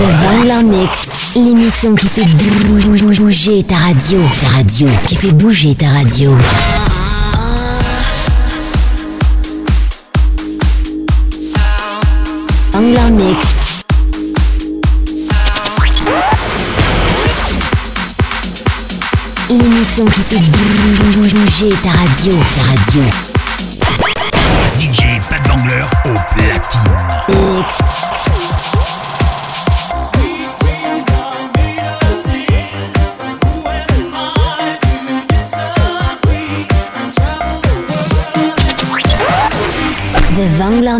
Vangler Mix, l'émission qui fait bouger ta radio. Ta radio, qui fait bouger ta radio. Vangler Mix. L'émission qui fait bouger ta radio. Ta radio. DJ Pat Bangler au platine. Mix.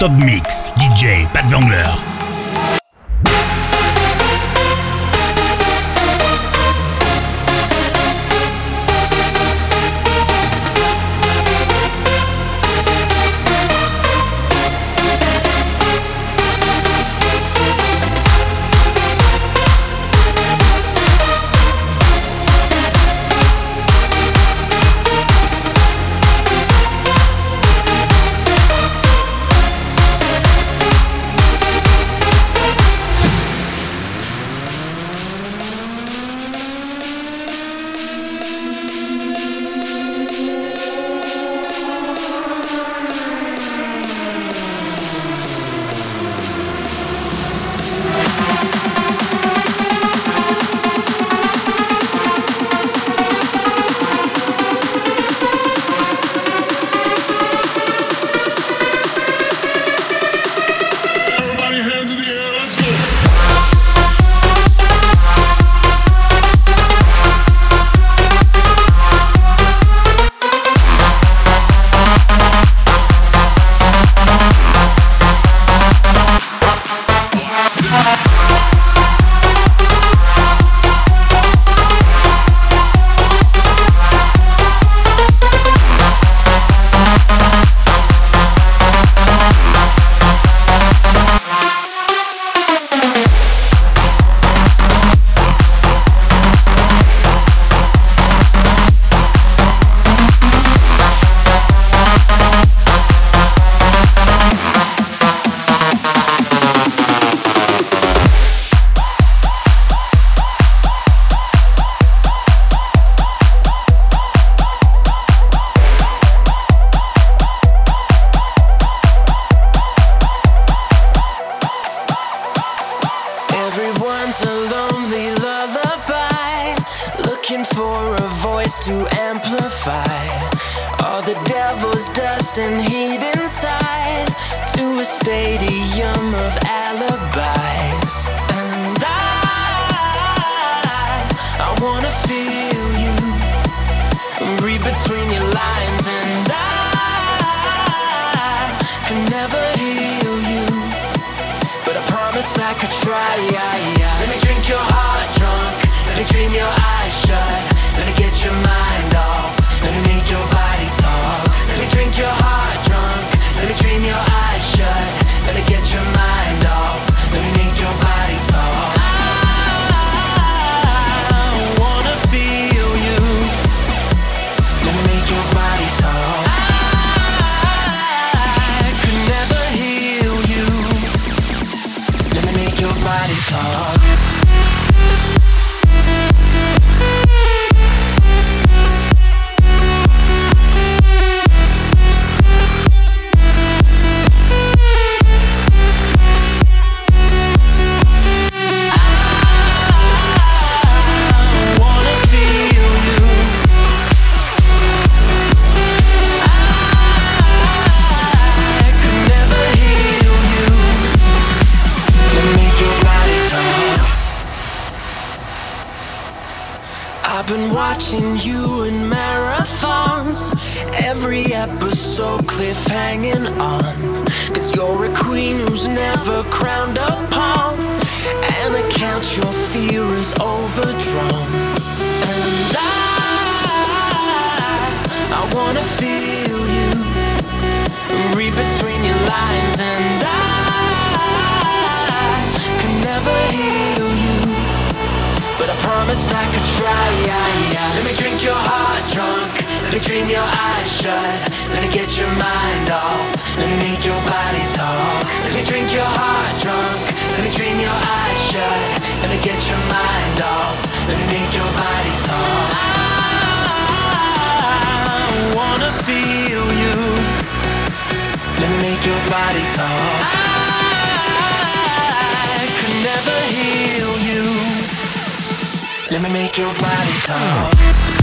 Non-stop mix. DJ Pat Vangler. Let me make your body talk.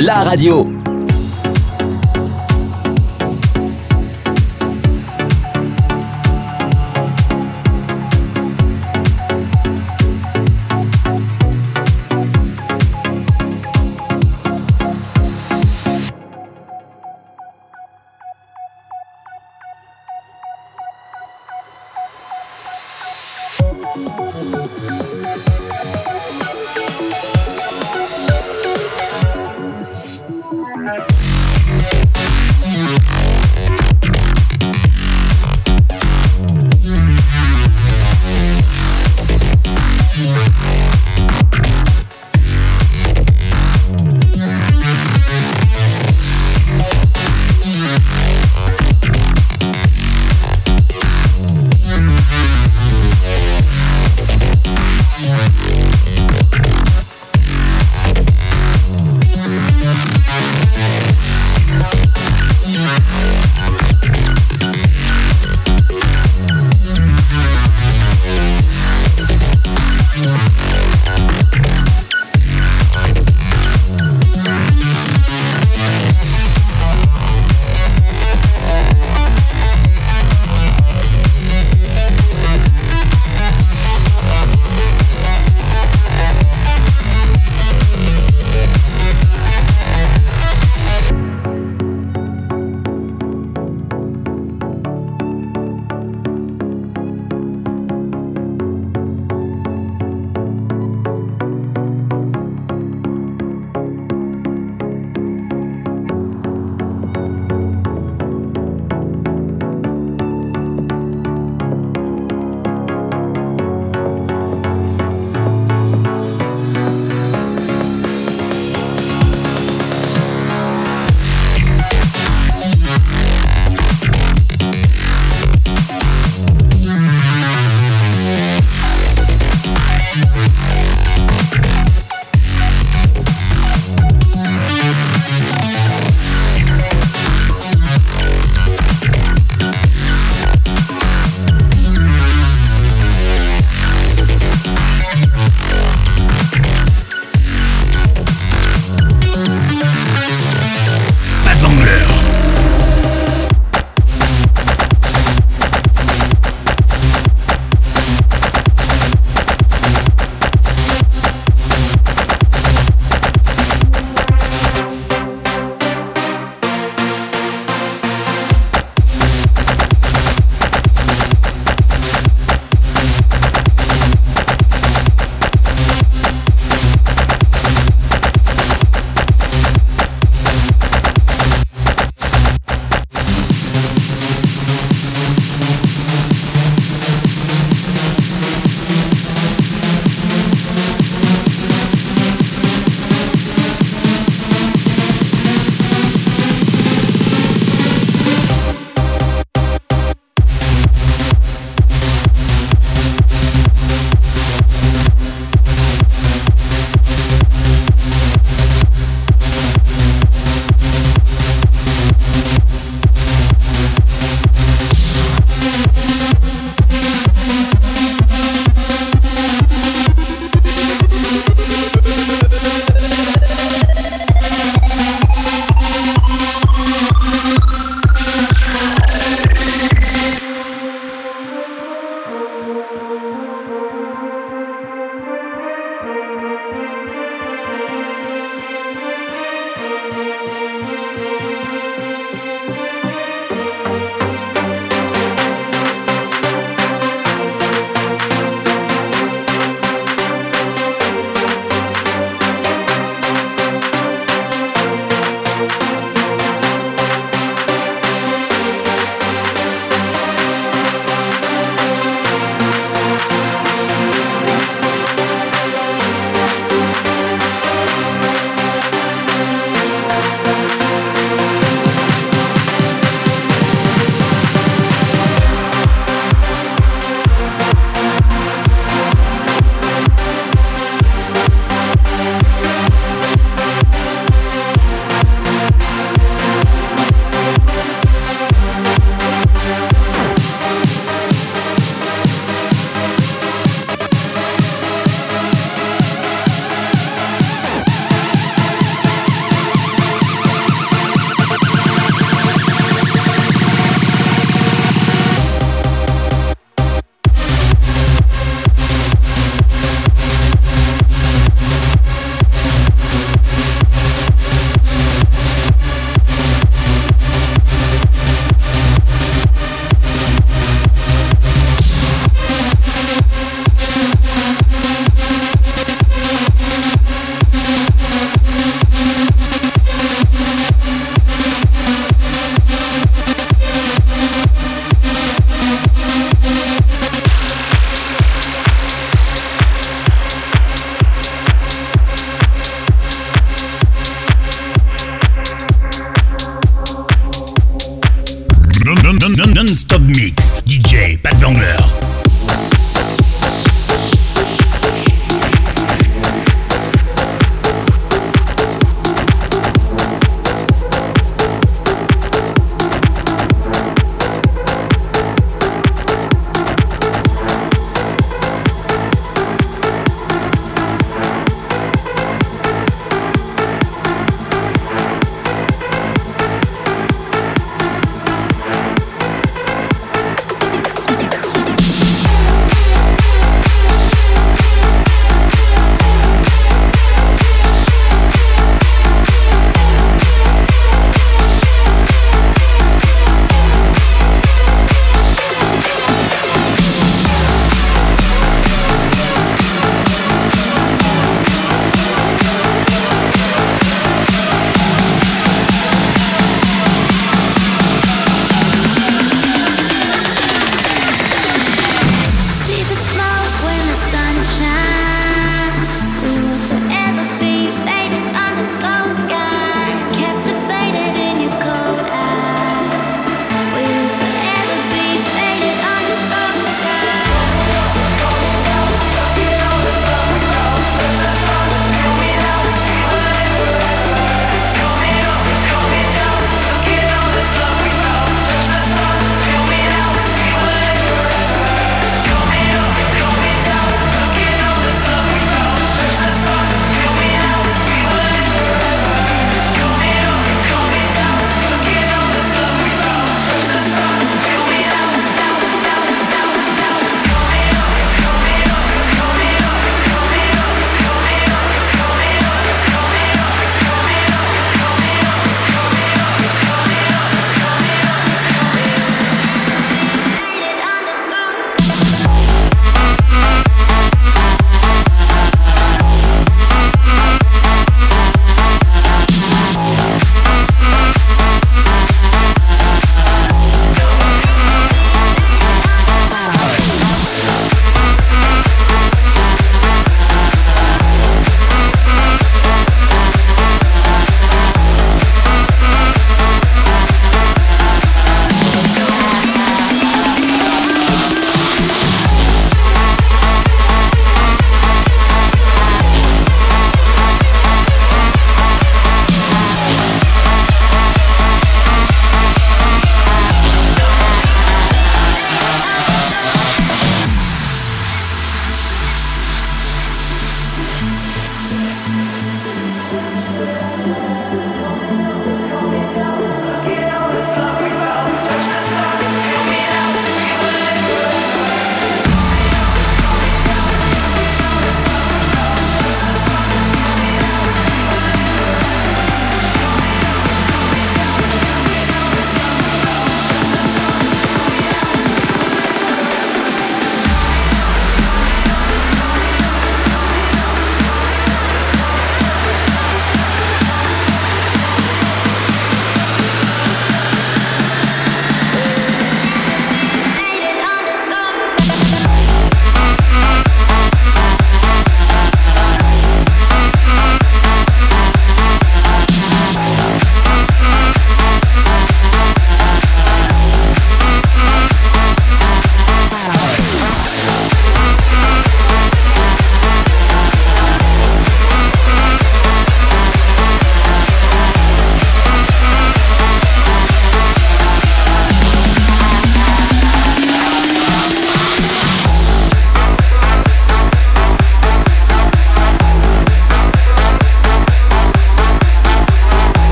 La radio.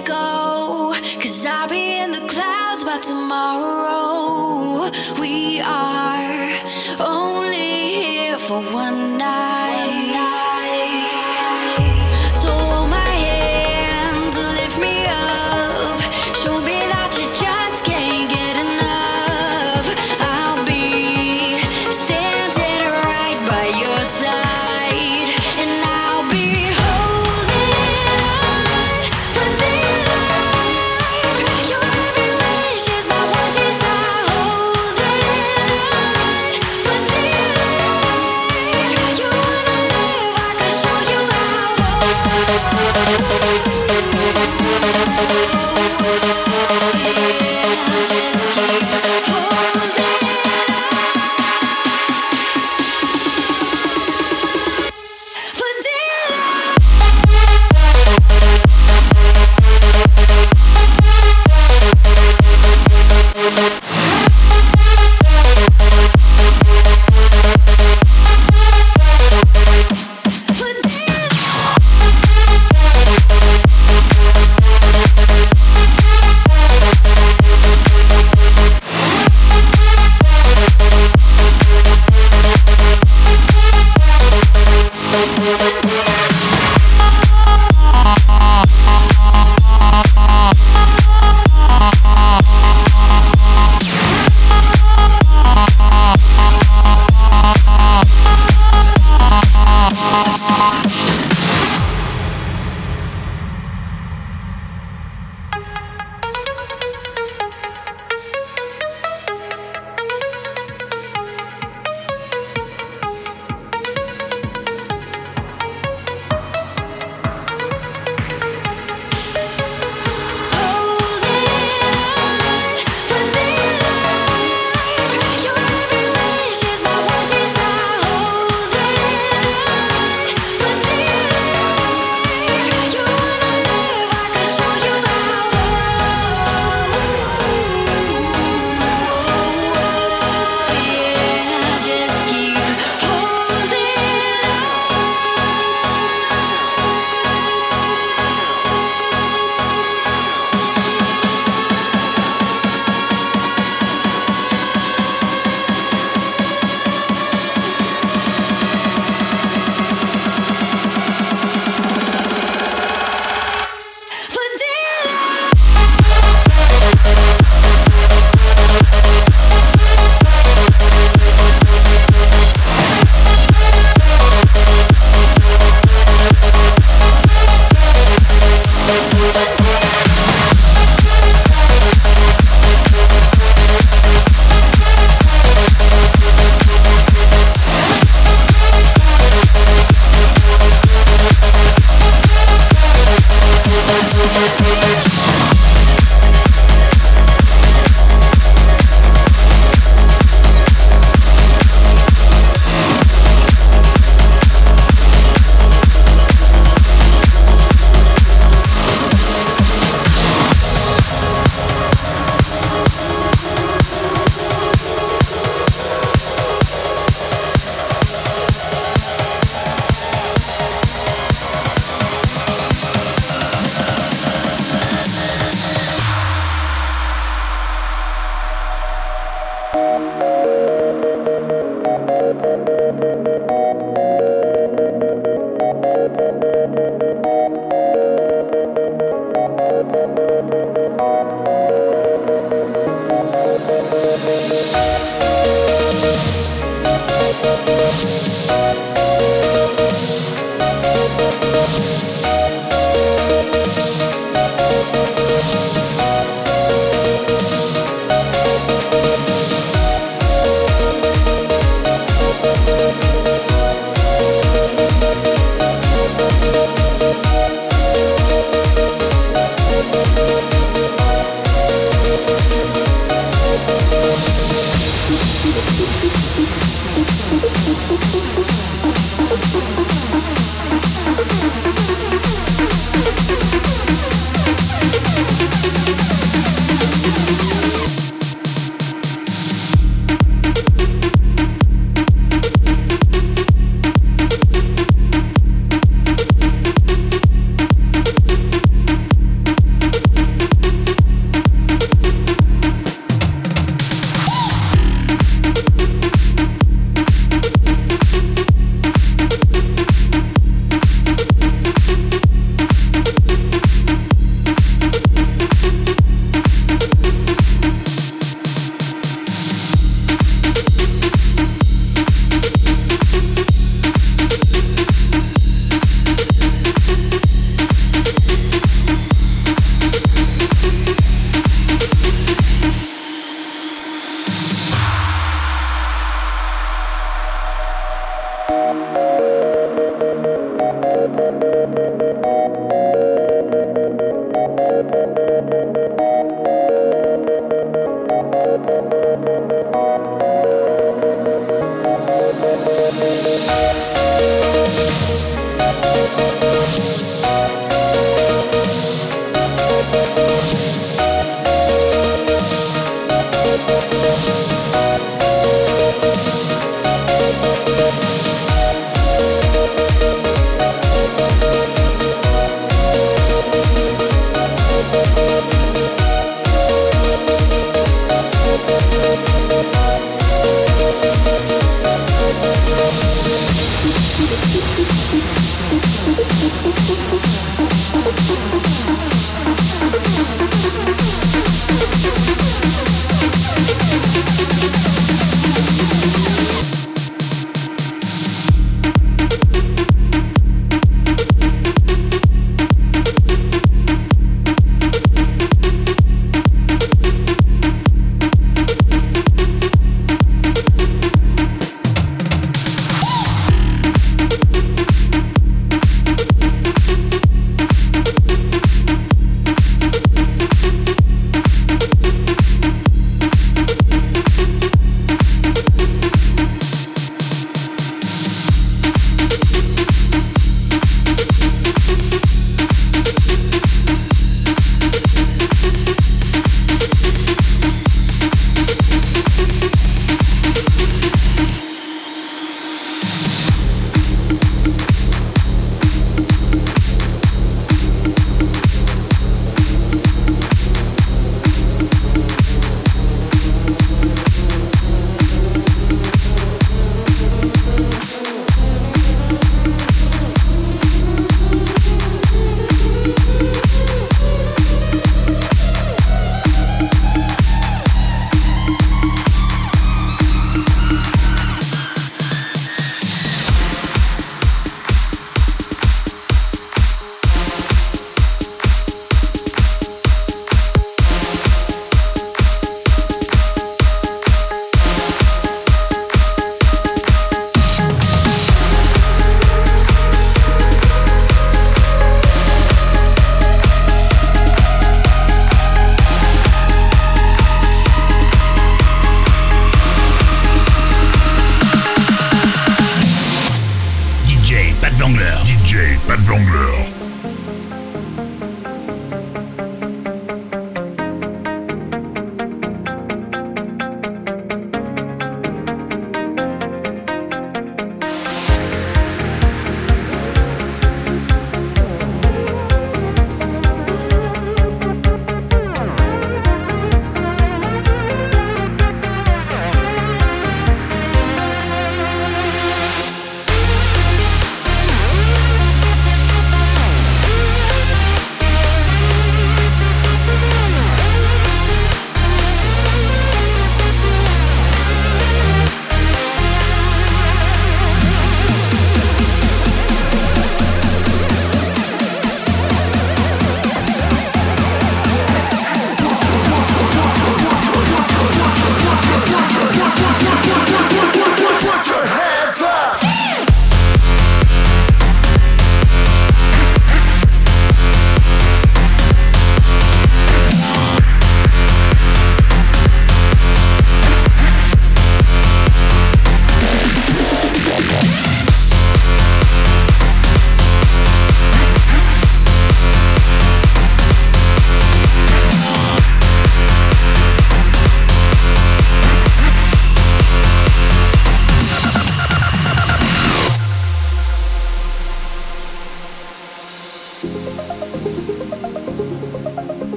go. Cause I'll be in the clouds by tomorrow. We are only here for one night.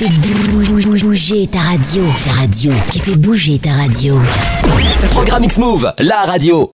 Fait bouger ta radio. Ta radio, qui fait bouger ta radio. Programme X-Move, la radio.